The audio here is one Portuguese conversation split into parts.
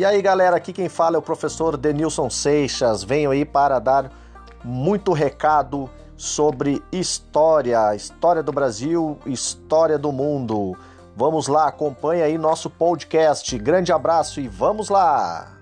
E aí, galera, aqui quem fala é o professor Denilson Seixas. Venho aí para dar muito recado sobre história, história do Brasil, história do mundo. Vamos lá, acompanha aí nosso podcast. Grande abraço e vamos lá!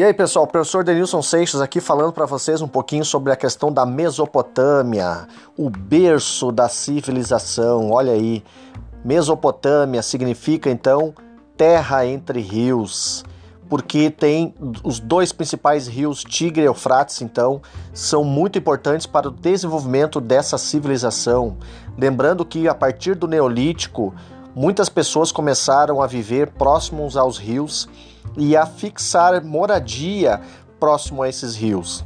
E aí, pessoal, professor Denilson Seixas aqui falando para vocês um pouquinho sobre a questão da Mesopotâmia, o berço da civilização. Olha aí, Mesopotâmia significa então terra entre rios, porque tem os dois principais rios, Tigre e Eufrates, então, são muito importantes para o desenvolvimento dessa civilização. Lembrando que a partir do Neolítico, muitas pessoas começaram a viver próximos aos rios e a fixar moradia próximo a esses rios.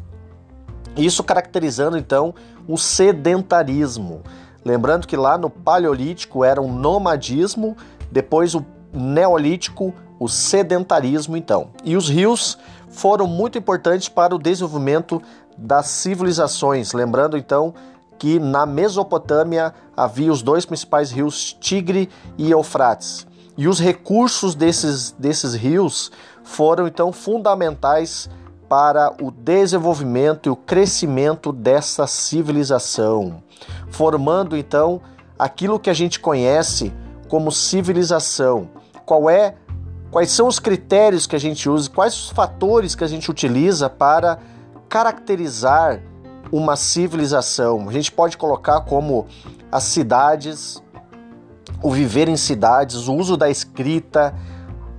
Isso caracterizando então o sedentarismo. Lembrando que lá no Paleolítico era um nomadismo, depois o Neolítico, o sedentarismo então. E os rios foram muito importantes para o desenvolvimento das civilizações. Lembrando então que na Mesopotâmia havia os dois principais rios, Tigre e Eufrates. E os recursos desses, desses rios foram então fundamentais para o desenvolvimento e o crescimento dessa civilização, formando então aquilo que a gente conhece como civilização. Qual é quais são os critérios que a gente usa, quais os fatores que a gente utiliza para caracterizar uma civilização. A gente pode colocar como as cidades, o viver em cidades, o uso da escrita,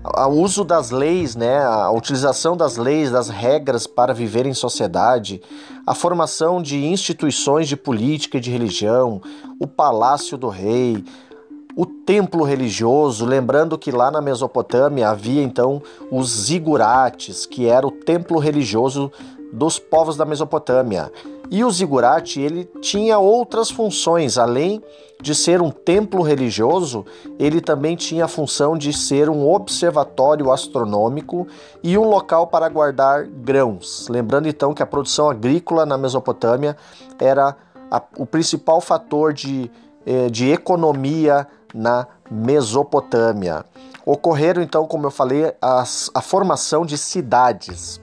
o uso das leis, né, a utilização das leis, das regras para viver em sociedade, a formação de instituições de política e de religião, o palácio do rei, o templo religioso, lembrando que lá na Mesopotâmia havia então os zigurates, que era o templo religioso dos povos da Mesopotâmia. E o zigurate ele tinha outras funções, além de ser um templo religioso, ele também tinha a função de ser um observatório astronômico e um local para guardar grãos. Lembrando então que a produção agrícola na Mesopotâmia era a, o principal fator de, eh, de economia na Mesopotâmia. Ocorreram então, como eu falei, as, a formação de cidades.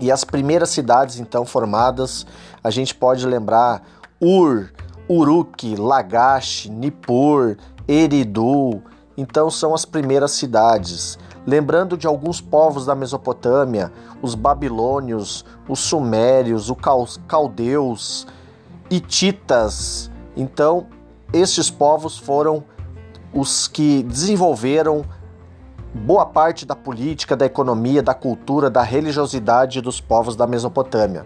E as primeiras cidades então formadas, a gente pode lembrar Ur, Uruk, Lagash, Nippur, Eridu. Então são as primeiras cidades. Lembrando de alguns povos da Mesopotâmia, os babilônios, os sumérios, os caldeus, hititas. Então, estes povos foram os que desenvolveram boa parte da política, da economia, da cultura, da religiosidade dos povos da Mesopotâmia.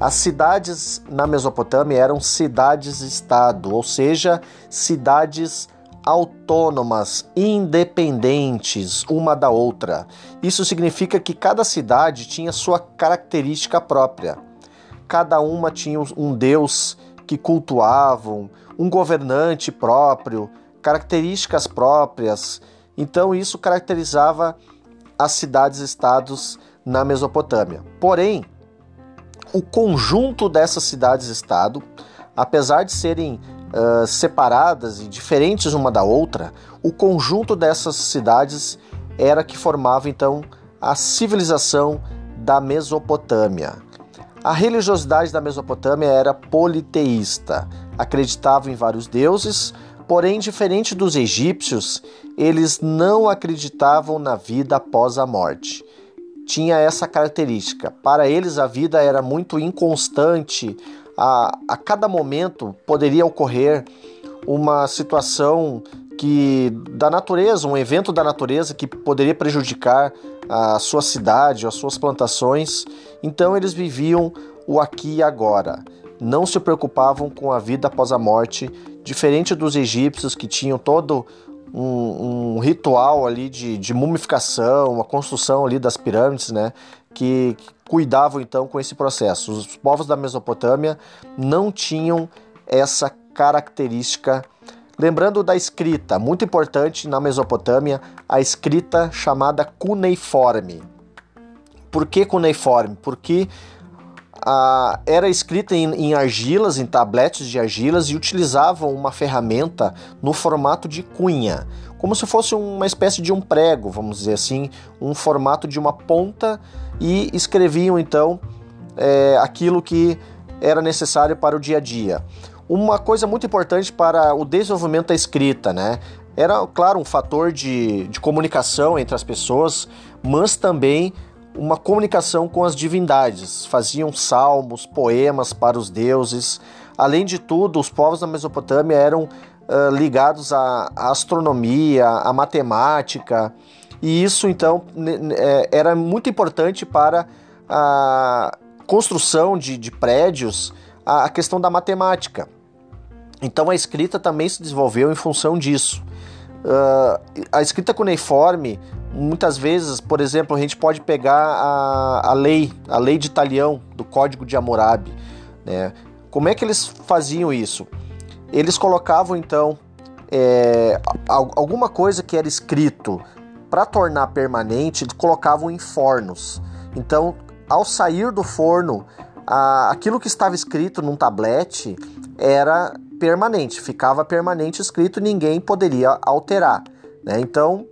As cidades na Mesopotâmia eram cidades-estado, ou seja, cidades autônomas, independentes uma da outra. Isso significa que cada cidade tinha sua característica própria. Cada uma tinha um deus que cultuavam, um governante próprio, características próprias então isso caracterizava as cidades-estados na Mesopotâmia. Porém, o conjunto dessas cidades-estado, apesar de serem uh, separadas e diferentes uma da outra, o conjunto dessas cidades era que formava então a civilização da Mesopotâmia. A religiosidade da Mesopotâmia era politeísta, acreditava em vários deuses, Porém, diferente dos egípcios, eles não acreditavam na vida após a morte. Tinha essa característica. Para eles, a vida era muito inconstante. A, a cada momento poderia ocorrer uma situação que da natureza, um evento da natureza que poderia prejudicar a sua cidade, as suas plantações. Então eles viviam o aqui e agora. Não se preocupavam com a vida após a morte diferente dos egípcios que tinham todo um, um ritual ali de, de, mumificação, a construção ali das pirâmides, né? Que, que cuidavam então com esse processo. Os povos da Mesopotâmia não tinham essa característica. Lembrando da escrita, muito importante na Mesopotâmia, a escrita chamada cuneiforme. Por que cuneiforme? Porque era escrita em, em argilas, em tabletes de argilas e utilizavam uma ferramenta no formato de cunha, como se fosse uma espécie de um prego, vamos dizer assim, um formato de uma ponta e escreviam então é, aquilo que era necessário para o dia a dia. Uma coisa muito importante para o desenvolvimento da escrita, né? Era, claro, um fator de, de comunicação entre as pessoas, mas também uma comunicação com as divindades. Faziam salmos, poemas para os deuses. Além de tudo, os povos da Mesopotâmia eram uh, ligados à, astronomia, à matemática, e isso então é, era muito importante para a construção de, de prédios, a questão da matemática. Então a escrita também se desenvolveu em função disso. Uh, a escrita cuneiforme, muitas vezes, por exemplo, a gente pode pegar a, a lei, a lei de Italião, do Código de Hammurabi. Né? Como é que eles faziam isso? Eles colocavam então é, alguma coisa que era escrito para tornar permanente, colocavam em fornos. Então, ao sair do forno, a, aquilo que estava escrito num tablete era permanente, ficava permanente escrito, ninguém poderia alterar. Né? Então,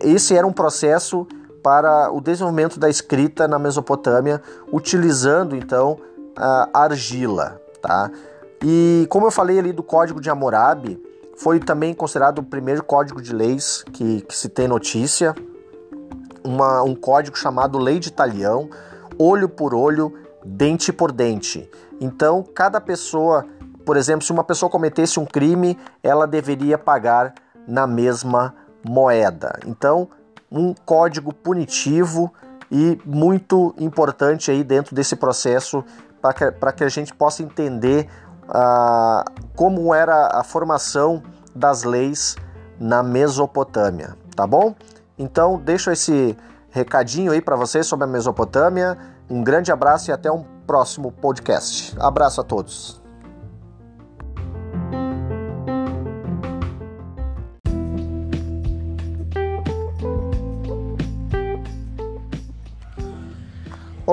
esse era um processo para o desenvolvimento da escrita na Mesopotâmia, utilizando então a argila. Tá? E como eu falei ali do Código de Hammurabi, foi também considerado o primeiro código de leis que, que se tem notícia, Uma, um código chamado Lei de Talião, olho por olho, dente por dente. Então, cada pessoa por exemplo, se uma pessoa cometesse um crime, ela deveria pagar na mesma moeda. Então, um código punitivo e muito importante aí dentro desse processo para que, que a gente possa entender uh, como era a formação das leis na Mesopotâmia, tá bom? Então, deixo esse recadinho aí para vocês sobre a Mesopotâmia. Um grande abraço e até um próximo podcast. Abraço a todos.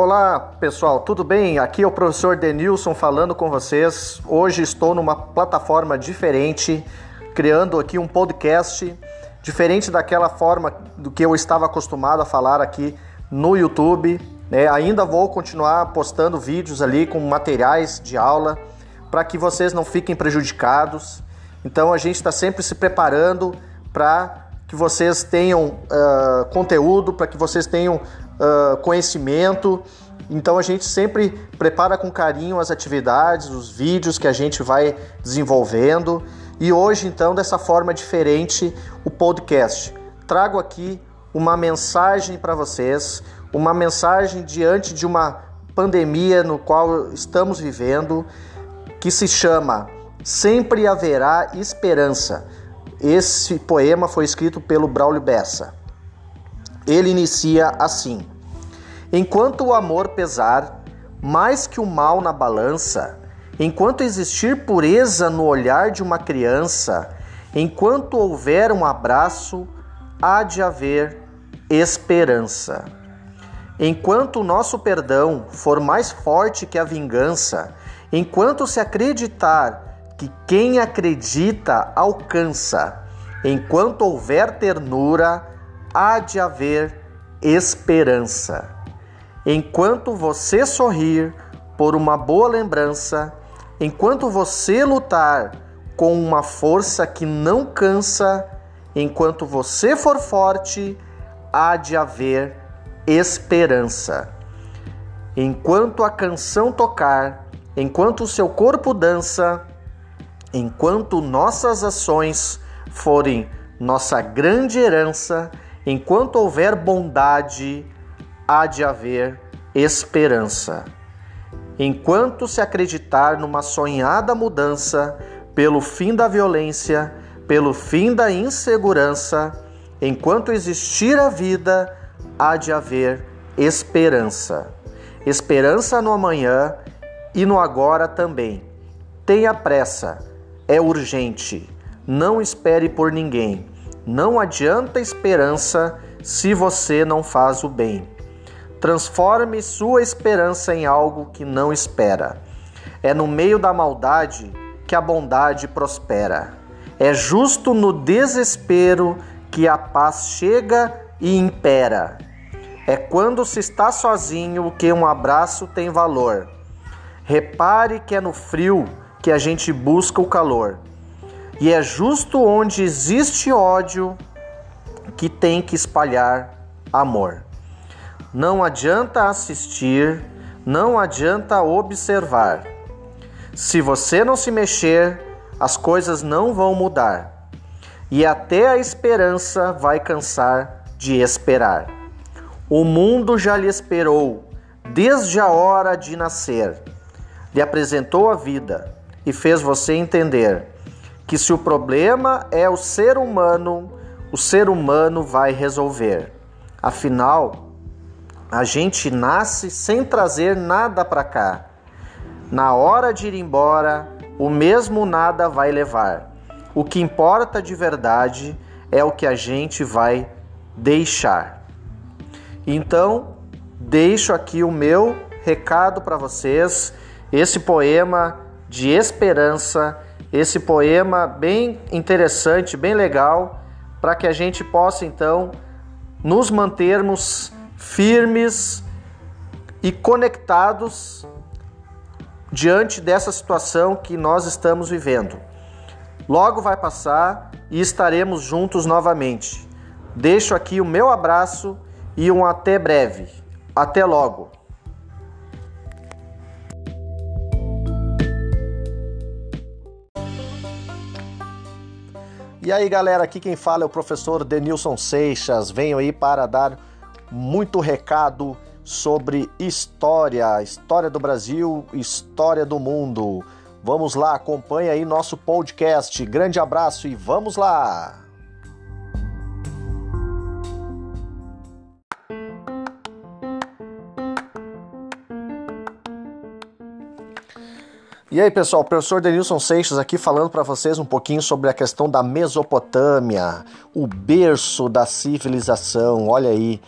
Olá pessoal, tudo bem? Aqui é o professor Denilson falando com vocês. Hoje estou numa plataforma diferente, criando aqui um podcast diferente daquela forma do que eu estava acostumado a falar aqui no YouTube. Né? Ainda vou continuar postando vídeos ali com materiais de aula para que vocês não fiquem prejudicados. Então a gente está sempre se preparando para que vocês tenham uh, conteúdo, para que vocês tenham uh, conhecimento. Então a gente sempre prepara com carinho as atividades, os vídeos que a gente vai desenvolvendo. E hoje, então, dessa forma diferente, o podcast. Trago aqui uma mensagem para vocês, uma mensagem diante de uma pandemia no qual estamos vivendo, que se chama Sempre haverá esperança. Esse poema foi escrito pelo Braulio Bessa. Ele inicia assim: Enquanto o amor pesar mais que o mal na balança, enquanto existir pureza no olhar de uma criança, enquanto houver um abraço, há de haver esperança. Enquanto o nosso perdão for mais forte que a vingança, enquanto se acreditar que quem acredita alcança. Enquanto houver ternura, há de haver esperança. Enquanto você sorrir por uma boa lembrança, enquanto você lutar com uma força que não cansa, enquanto você for forte, há de haver esperança. Enquanto a canção tocar, enquanto o seu corpo dança, enquanto nossas ações forem nossa grande herança, enquanto houver bondade, há de haver esperança. Enquanto se acreditar numa sonhada mudança, pelo fim da violência, pelo fim da insegurança, enquanto existir a vida, há de haver esperança. Esperança no amanhã e no agora também. Tenha pressa é urgente. Não espere por ninguém. Não adianta esperança se você não faz o bem. Transforme sua esperança em algo que não espera. É no meio da maldade que a bondade prospera. É justo no desespero que a paz chega e impera. É quando se está sozinho que um abraço tem valor. Repare que é no frio que a gente busca o calor. E é justo onde existe ódio que tem que espalhar amor. Não adianta assistir, não adianta observar. Se você não se mexer, as coisas não vão mudar. E até a esperança vai cansar de esperar. O mundo já lhe esperou desde a hora de nascer. Lhe apresentou a vida e fez você entender que se o problema é o ser humano, o ser humano vai resolver. Afinal, a gente nasce sem trazer nada para cá. Na hora de ir embora, o mesmo nada vai levar. O que importa de verdade é o que a gente vai deixar. Então, deixo aqui o meu recado para vocês, esse poema de esperança, esse poema bem interessante, bem legal, para que a gente possa então nos mantermos firmes e conectados diante dessa situação que nós estamos vivendo. Logo vai passar e estaremos juntos novamente. Deixo aqui o meu abraço e um até breve. Até logo. E aí, galera, aqui quem fala é o professor Denilson Seixas. Venho aí para dar muito recado sobre história, história do Brasil, história do mundo. Vamos lá, acompanha aí nosso podcast. Grande abraço e vamos lá! E aí, pessoal, professor Denilson Seixas aqui falando para vocês um pouquinho sobre a questão da Mesopotâmia, o berço da civilização. Olha aí,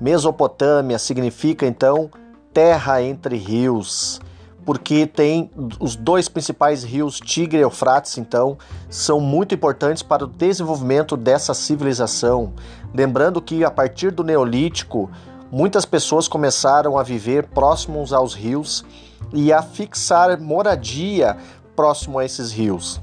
Mesopotâmia significa então terra entre rios, porque tem os dois principais rios, Tigre e Eufrates, então, são muito importantes para o desenvolvimento dessa civilização. Lembrando que a partir do Neolítico, muitas pessoas começaram a viver próximos aos rios e a fixar moradia próximo a esses rios.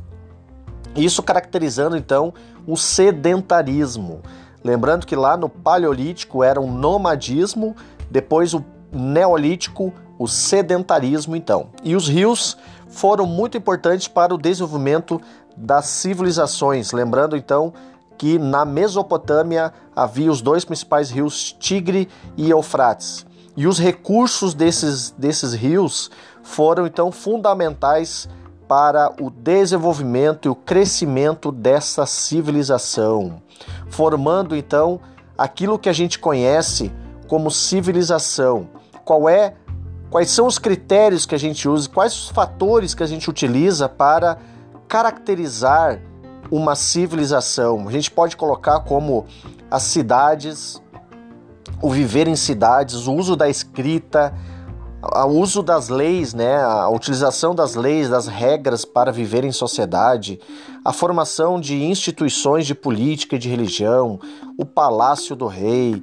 Isso caracterizando então o sedentarismo. Lembrando que lá no Paleolítico era um nomadismo, depois o Neolítico, o sedentarismo então. E os rios foram muito importantes para o desenvolvimento das civilizações. Lembrando então que na Mesopotâmia havia os dois principais rios, Tigre e Eufrates. E os recursos desses, desses rios foram então fundamentais para o desenvolvimento e o crescimento dessa civilização, formando então aquilo que a gente conhece como civilização. Qual é quais são os critérios que a gente usa, quais os fatores que a gente utiliza para caracterizar uma civilização? A gente pode colocar como as cidades, o viver em cidades, o uso da escrita, o uso das leis, né, a utilização das leis, das regras para viver em sociedade, a formação de instituições de política e de religião, o palácio do rei,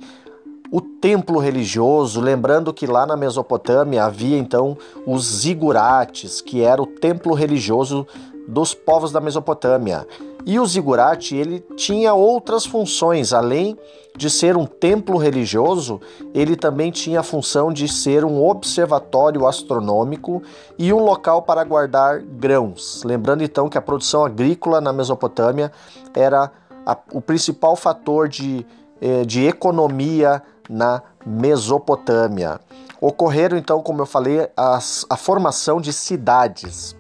o templo religioso, lembrando que lá na Mesopotâmia havia então os zigurates, que era o templo religioso dos povos da Mesopotâmia. E o zigurate ele tinha outras funções, além de ser um templo religioso, ele também tinha a função de ser um observatório astronômico e um local para guardar grãos. Lembrando então que a produção agrícola na Mesopotâmia era a, o principal fator de, eh, de economia na Mesopotâmia. Ocorreram então, como eu falei, as, a formação de cidades.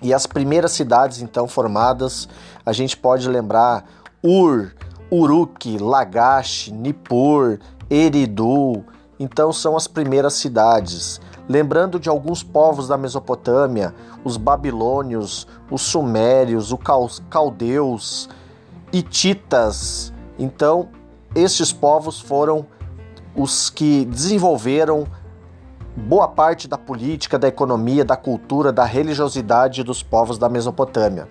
E as primeiras cidades então formadas, a gente pode lembrar Ur, Uruk, Lagash, Nippur, Eridu. Então são as primeiras cidades. Lembrando de alguns povos da Mesopotâmia, os babilônios, os sumérios, os caldeus, hititas. Então, estes povos foram os que desenvolveram boa parte da política, da economia, da cultura, da religiosidade dos povos da Mesopotâmia.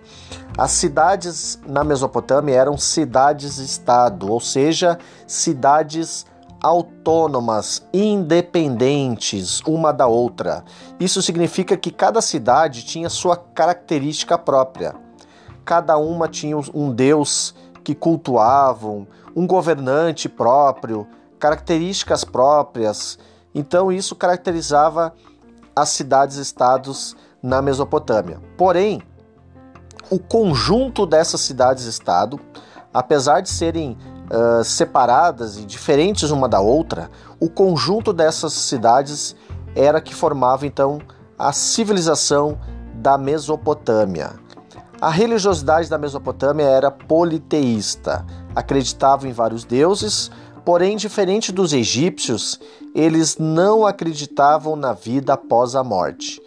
As cidades na Mesopotâmia eram cidades-estado, ou seja, cidades autônomas, independentes uma da outra. Isso significa que cada cidade tinha sua característica própria. Cada uma tinha um deus que cultuavam, um governante próprio, características próprias. Então isso caracterizava as cidades-estados na Mesopotâmia. Porém, o conjunto dessas cidades-estado, apesar de serem uh, separadas e diferentes uma da outra, o conjunto dessas cidades era que formava então a civilização da Mesopotâmia. A religiosidade da Mesopotâmia era politeísta, acreditava em vários deuses, porém, diferente dos egípcios, eles não acreditavam na vida após a morte.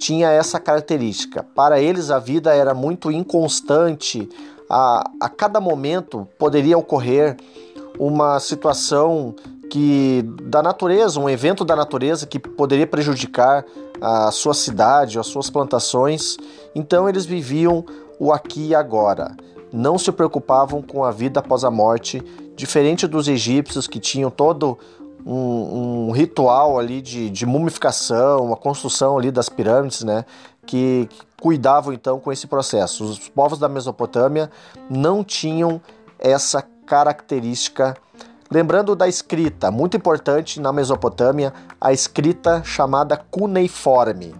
Tinha essa característica. Para eles, a vida era muito inconstante, a, a cada momento poderia ocorrer uma situação que da natureza, um evento da natureza que poderia prejudicar a sua cidade, as suas plantações. Então eles viviam o aqui e agora. Não se preocupavam com a vida após a morte, diferente dos egípcios que tinham todo um, um ritual ali de, de mumificação, a construção ali das pirâmides, né? Que, que cuidavam então com esse processo. Os povos da Mesopotâmia não tinham essa característica. Lembrando da escrita, muito importante na Mesopotâmia, a escrita chamada cuneiforme.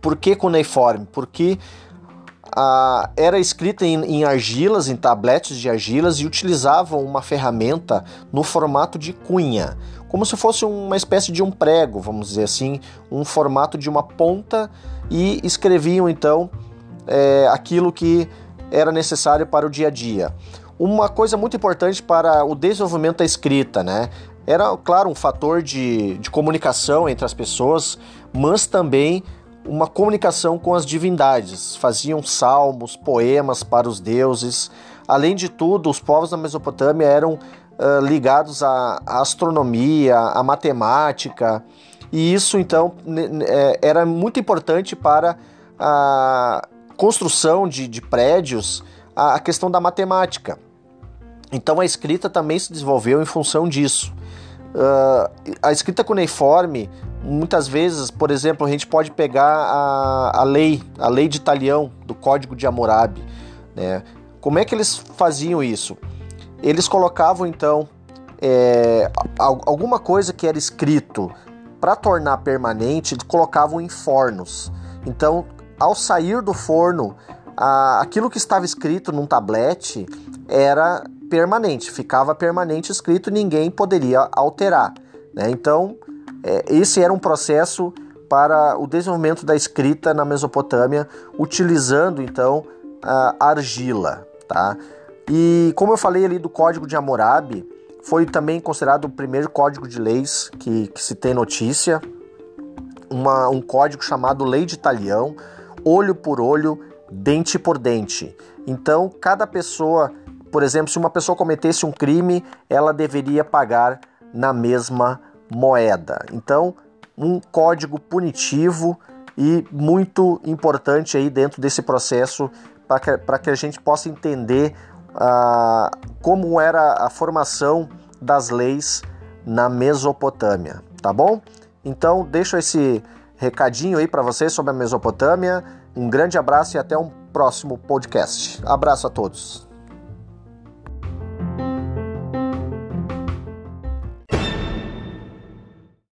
Por que cuneiforme? Porque ah, era escrita em, em, argilas, em tabletes de argilas e utilizavam uma ferramenta no formato de cunha, como se fosse uma espécie de um prego, vamos dizer assim, um formato de uma ponta e escreviam então é, aquilo que era necessário para o dia a dia. Uma coisa muito importante para o desenvolvimento da escrita, né? Era, claro, um fator de, de comunicação entre as pessoas, mas também uma comunicação com as divindades, faziam salmos, poemas para os deuses. Além de tudo, os povos da Mesopotâmia eram uh, ligados à, astronomia, à matemática, e isso então é, era muito importante para a construção de, de prédios, a, a questão da matemática. Então a escrita também se desenvolveu em função disso. Uh, a escrita cuneiforme muitas vezes, por exemplo, a gente pode pegar a, a lei, a lei de Italião, do Código de Hammurabi. Né? Como é que eles faziam isso? Eles colocavam então é, alguma coisa que era escrito para tornar permanente, colocavam em fornos. Então, ao sair do forno, a, aquilo que estava escrito num tablete era permanente, ficava permanente escrito, ninguém poderia alterar. Né? Então, esse era um processo para o desenvolvimento da escrita na Mesopotâmia, utilizando então a argila, tá? E como eu falei ali do Código de Hammurabi, foi também considerado o primeiro código de leis que, que se tem notícia, uma, um código chamado Lei de Talião, olho por olho, dente por dente. Então, cada pessoa, por exemplo, se uma pessoa cometesse um crime, ela deveria pagar na mesma moeda. Então, um código punitivo e muito importante aí dentro desse processo para que, que a gente possa entender uh, como era a formação das leis na Mesopotâmia, tá bom? Então, deixo esse recadinho aí para vocês sobre a Mesopotâmia. Um grande abraço e até um próximo podcast. Abraço a todos.